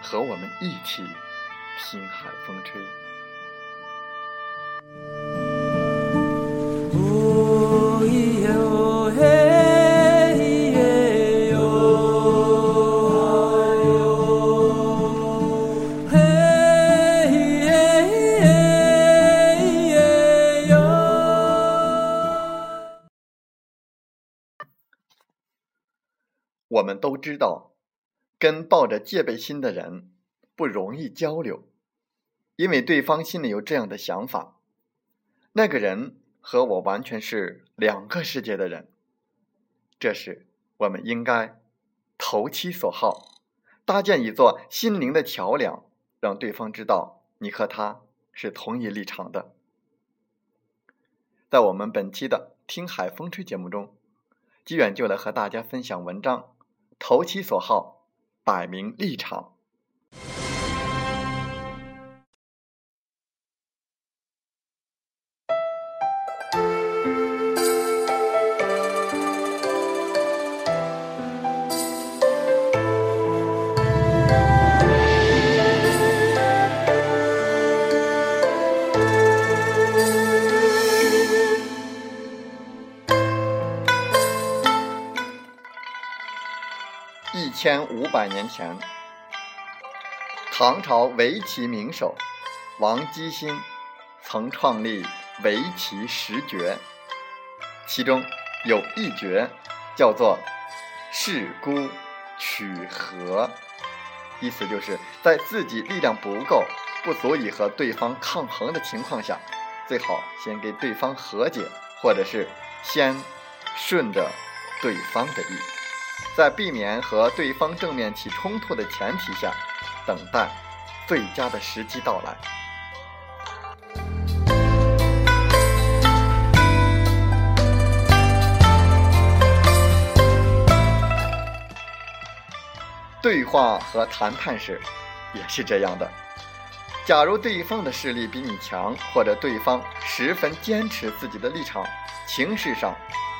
和我们一起听海风吹。我们都知道。跟抱着戒备心的人不容易交流，因为对方心里有这样的想法：那个人和我完全是两个世界的人。这时，我们应该投其所好，搭建一座心灵的桥梁，让对方知道你和他是同一立场的。在我们本期的《听海风吹》节目中，机远就来和大家分享文章：投其所好。摆明立场。千五百年前，唐朝围棋名手王基辛曾创立围棋十绝，其中有一绝叫做“势孤取和”，意思就是在自己力量不够、不足以和对方抗衡的情况下，最好先给对方和解，或者是先顺着对方的意。在避免和对方正面起冲突的前提下，等待最佳的时机到来。对话和谈判时也是这样的。假如对方的势力比你强，或者对方十分坚持自己的立场，情势上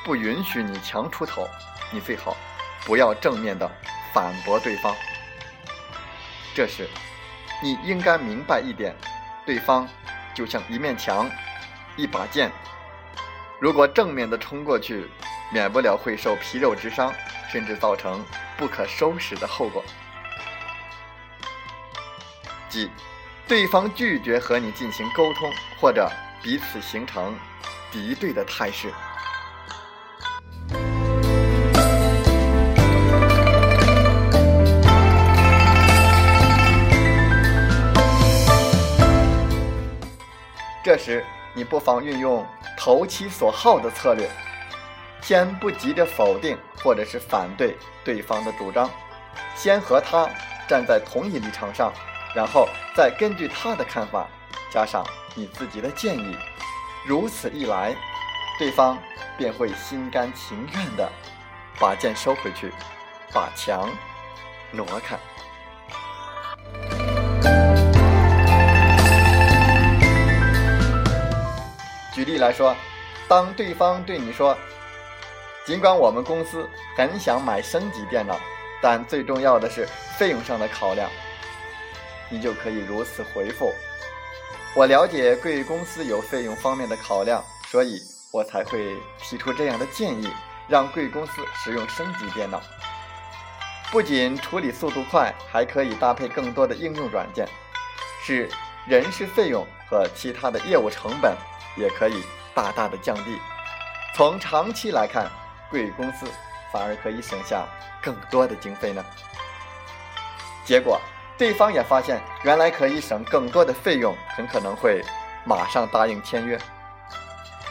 不允许你强出头，你最好。不要正面的反驳对方。这时，你应该明白一点：对方就像一面墙、一把剑，如果正面的冲过去，免不了会受皮肉之伤，甚至造成不可收拾的后果。即，对方拒绝和你进行沟通，或者彼此形成敌对的态势。这时，你不妨运用投其所好的策略，先不急着否定或者是反对对方的主张，先和他站在同一立场上，然后再根据他的看法加上你自己的建议，如此一来，对方便会心甘情愿地把剑收回去，把墙挪开。举例来说，当对方对你说尽管我们公司很想买升级电脑，但最重要的是费用上的考量。你就可以如此回复：我了解贵公司有费用方面的考量，所以我才会提出这样的建议，让贵公司使用升级电脑。不仅处理速度快，还可以搭配更多的应用软件，使人事费用和其他的业务成本也可以大大的降低。从长期来看，贵公司反而可以省下更多的经费呢。结果，对方也发现原来可以省更多的费用，很可能会马上答应签约。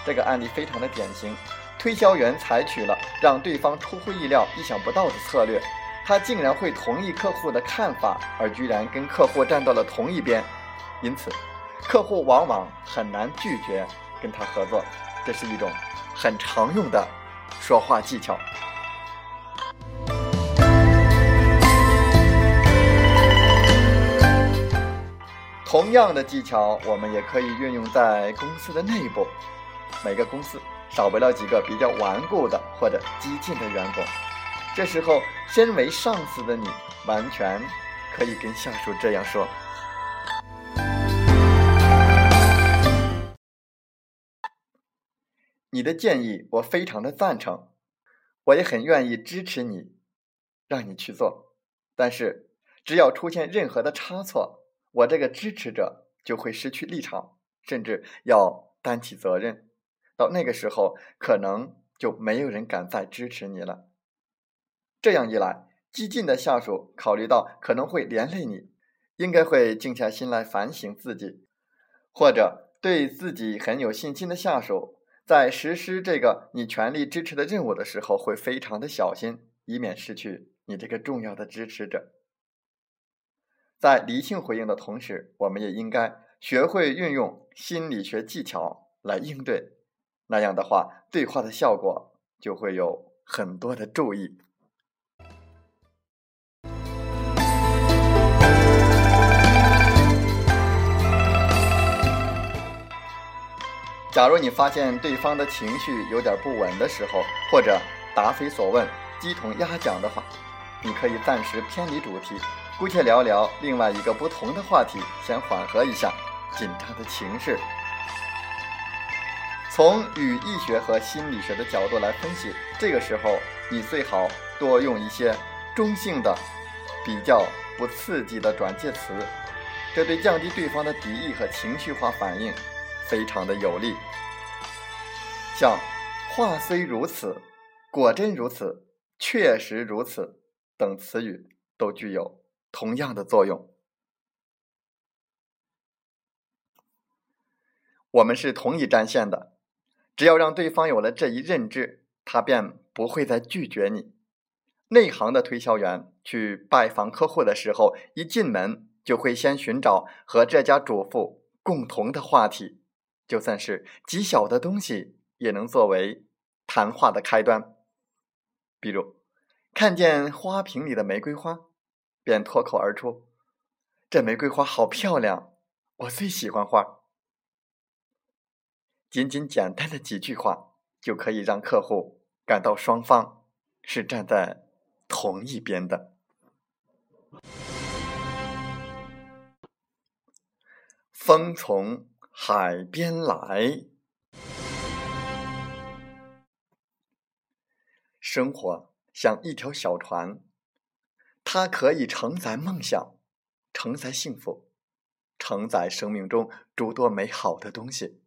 这个案例非常的典型，推销员采取了让对方出乎意料、意想不到的策略，他竟然会同意客户的看法，而居然跟客户站到了同一边，因此，客户往往很难拒绝跟他合作。这是一种很常用的。说话技巧，同样的技巧，我们也可以运用在公司的内部。每个公司少不了几个比较顽固的或者激进的员工。这时候，身为上司的你，完全可以跟下属这样说：“你的建议我非常的赞成，我也很愿意支持你，让你去做。但是，只要出现任何的差错，我这个支持者就会失去立场，甚至要担起责任。到那个时候，可能就没有人敢再支持你了。这样一来，激进的下属考虑到可能会连累你，应该会静下心来反省自己，或者对自己很有信心的下属。在实施这个你全力支持的任务的时候，会非常的小心，以免失去你这个重要的支持者。在理性回应的同时，我们也应该学会运用心理学技巧来应对，那样的话，对话的效果就会有很多的注意。假如你发现对方的情绪有点不稳的时候，或者答非所问、鸡同鸭讲的话，你可以暂时偏离主题，姑且聊聊另外一个不同的话题，先缓和一下紧张的情绪。从语义学和心理学的角度来分析，这个时候你最好多用一些中性的、比较不刺激的转介词，这对降低对方的敌意和情绪化反应。非常的有力，像“话虽如此，果真如此，确实如此”等词语都具有同样的作用。我们是同一战线的，只要让对方有了这一认知，他便不会再拒绝你。内行的推销员去拜访客户的时候，一进门就会先寻找和这家主妇共同的话题。就算是极小的东西，也能作为谈话的开端。比如，看见花瓶里的玫瑰花，便脱口而出：“这玫瑰花好漂亮，我最喜欢花。”仅仅简单的几句话，就可以让客户感到双方是站在同一边的。风从。海边来，生活像一条小船，它可以承载梦想，承载幸福，承载生命中诸多美好的东西。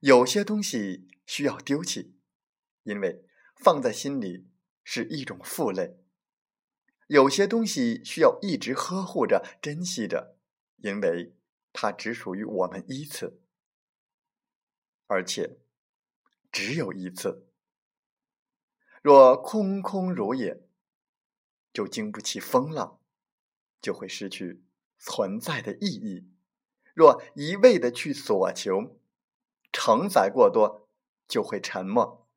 有些东西需要丢弃，因为放在心里是一种负累；有些东西需要一直呵护着、珍惜着，因为。它只属于我们一次，而且只有一次。若空空如也，就经不起风浪，就会失去存在的意义；若一味的去索求，承载过多，就会沉默。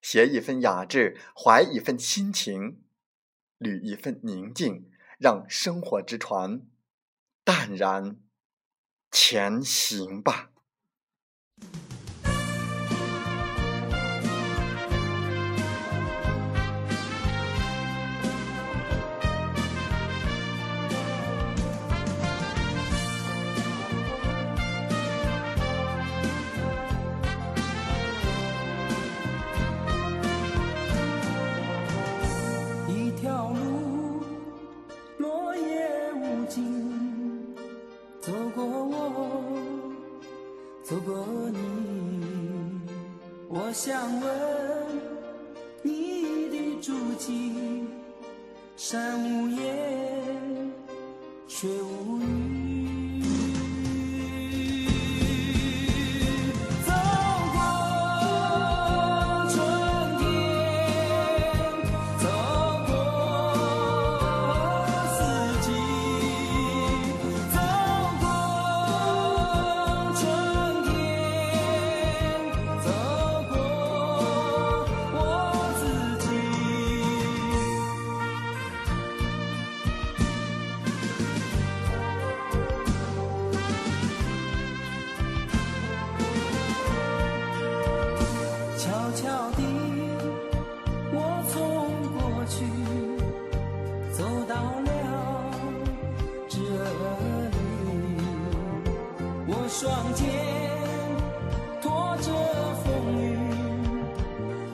携一份雅致，怀一份亲情，履一份宁静，让生活之船淡然。前行吧。想问你的足迹，山无言，水无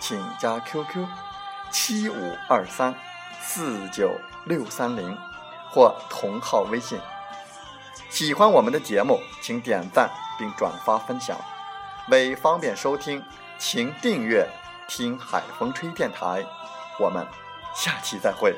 请加 QQ 七五二三四九六三零或同号微信。喜欢我们的节目，请点赞并转发分享。为方便收听，请订阅“听海风吹电台”。我们下期再会。